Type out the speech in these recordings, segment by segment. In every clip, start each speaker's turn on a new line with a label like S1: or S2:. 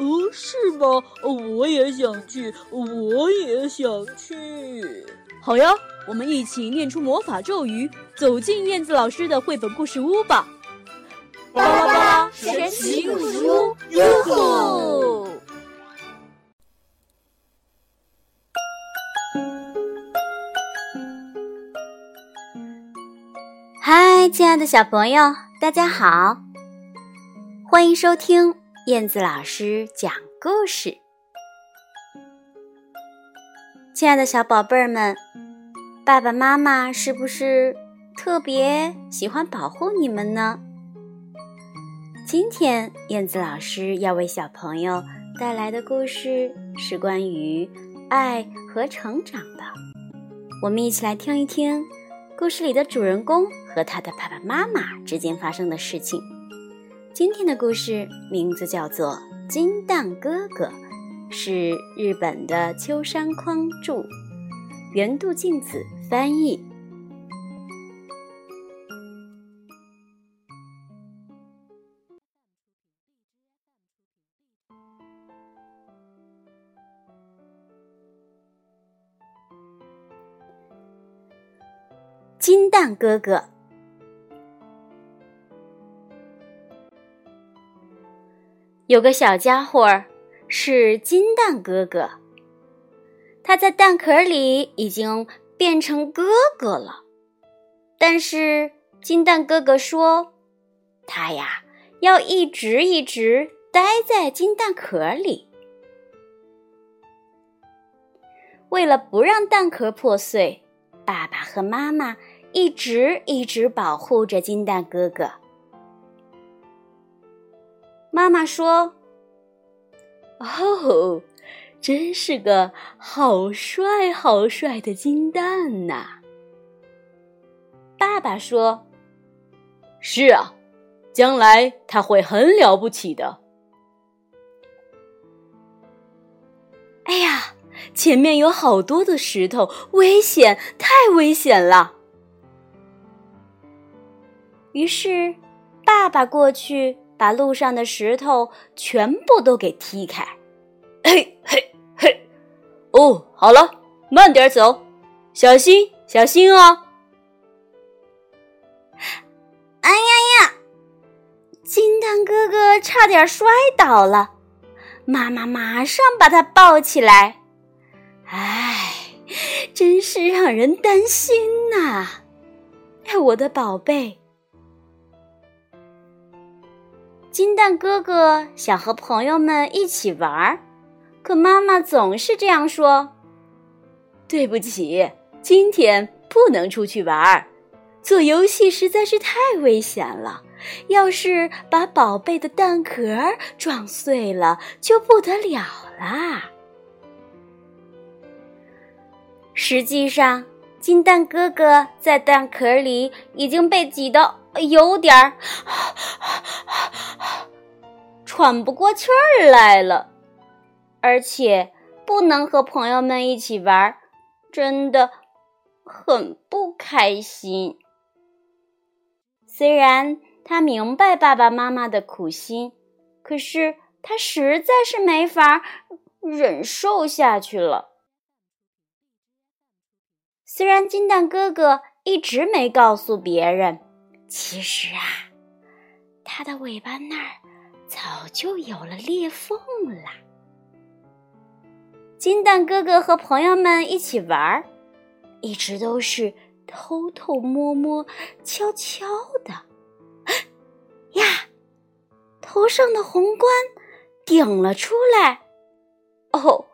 S1: 哦，是吗？我也想去，我也想去。好呀，我们一起念出魔法咒语，走进燕子老师的绘本故事屋吧。
S2: 巴拉巴拉神奇故事屋，哟吼！
S3: 嗨，亲爱的小朋友，大家好，欢迎收听燕子老师讲故事。亲爱的小宝贝儿们，爸爸妈妈是不是特别喜欢保护你们呢？今天，燕子老师要为小朋友带来的故事是关于爱和成长的。我们一起来听一听故事里的主人公和他的爸爸妈妈之间发生的事情。今天的故事名字叫做《金蛋哥哥》，是日本的秋山匡著，原度静子翻译。金蛋哥哥有个小家伙是金蛋哥哥，他在蛋壳里已经变成哥哥了。但是金蛋哥哥说，他呀要一直一直待在金蛋壳里，为了不让蛋壳破碎，爸爸和妈妈。一直一直保护着金蛋哥哥。妈妈说：“
S1: 哦，真是个好帅好帅的金蛋呐！”
S3: 爸爸说：“
S1: 是啊，将来他会很了不起的。”
S3: 哎呀，前面有好多的石头，危险，太危险了！于是，爸爸过去把路上的石头全部都给踢开。
S1: 嘿，嘿，嘿！哦，好了，慢点走，小心，小心哦！
S3: 哎呀呀！金蛋哥哥差点摔倒了，妈妈马上把他抱起来。哎，真是让人担心呐！哎，我的宝贝。金蛋哥哥想和朋友们一起玩儿，可妈妈总是这样说：“
S1: 对不起，今天不能出去玩儿，做游戏实在是太危险了。要是把宝贝的蛋壳撞碎了，就不得了啦。”
S3: 实际上，金蛋哥哥在蛋壳里已经被挤得有点儿。喘不过气儿来了，而且不能和朋友们一起玩，真的很不开心。虽然他明白爸爸妈妈的苦心，可是他实在是没法忍受下去了。虽然金蛋哥哥一直没告诉别人，其实啊，他的尾巴那儿。早就有了裂缝啦。金蛋哥哥和朋友们一起玩儿，一直都是偷偷摸摸、悄悄的。呀，头上的红冠顶了出来，哦，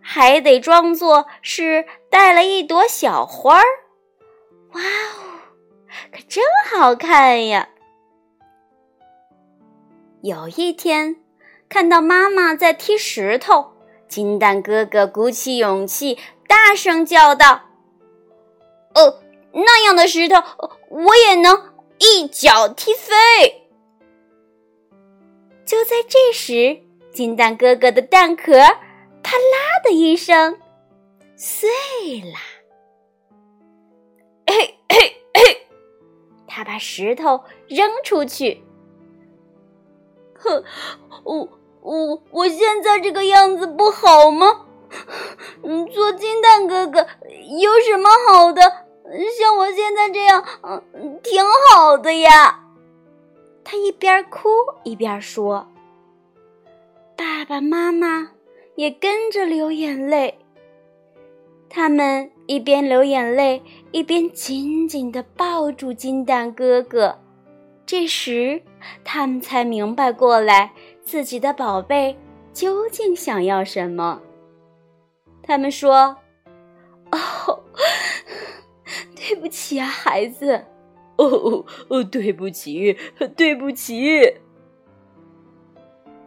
S3: 还得装作是带了一朵小花儿。哇哦，可真好看呀！有一天，看到妈妈在踢石头，金蛋哥哥鼓起勇气，大声叫道：“哦，那样的石头，我也能一脚踢飞。”就在这时，金蛋哥哥的蛋壳“啪啦”的一声碎了。他把石头扔出去。
S1: 哼，我我我现在这个样子不好吗？嗯，做金蛋哥哥有什么好的？像我现在这样，嗯，挺好的呀。
S3: 他一边哭一边说：“爸爸妈妈也跟着流眼泪。他们一边流眼泪，一边紧紧地抱住金蛋哥哥。这时，他们才明白过来，自己的宝贝究竟想要什么。他们说：‘
S1: 哦，对不起啊，孩子。’”哦哦，对不起，对不起。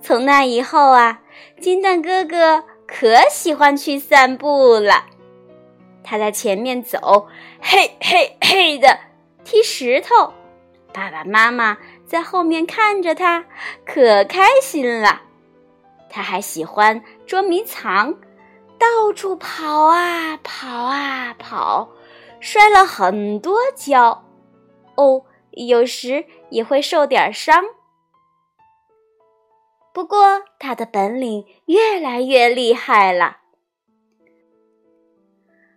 S3: 从那以后啊，金蛋哥哥可喜欢去散步了。他在前面走，嘿嘿嘿的踢石头，爸爸妈妈在后面看着他，可开心了。他还喜欢捉迷藏，到处跑啊跑啊跑，摔了很多跤。哦，有时也会受点伤，不过他的本领越来越厉害了。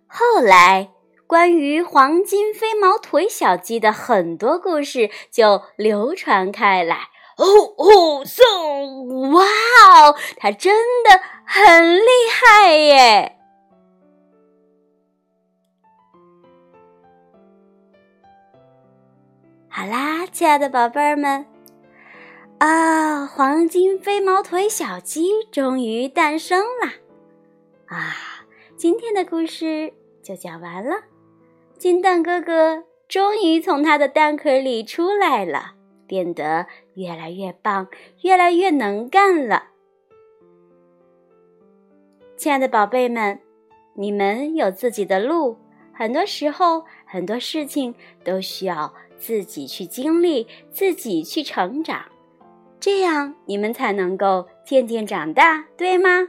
S3: 后来，关于黄金飞毛腿小鸡的很多故事就流传开来。哦哦，嗖！哇哦，它真的很厉害耶！好啦，亲爱的宝贝儿们，啊，黄金飞毛腿小鸡终于诞生了！啊，今天的故事就讲完了。金蛋哥哥终于从他的蛋壳里出来了，变得越来越棒，越来越能干了。亲爱的宝贝们，你们有自己的路，很多时候很多事情都需要。自己去经历，自己去成长，这样你们才能够渐渐长大，对吗？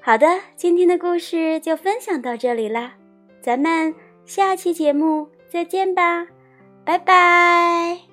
S3: 好的，今天的故事就分享到这里啦，咱们下期节目再见吧，拜拜。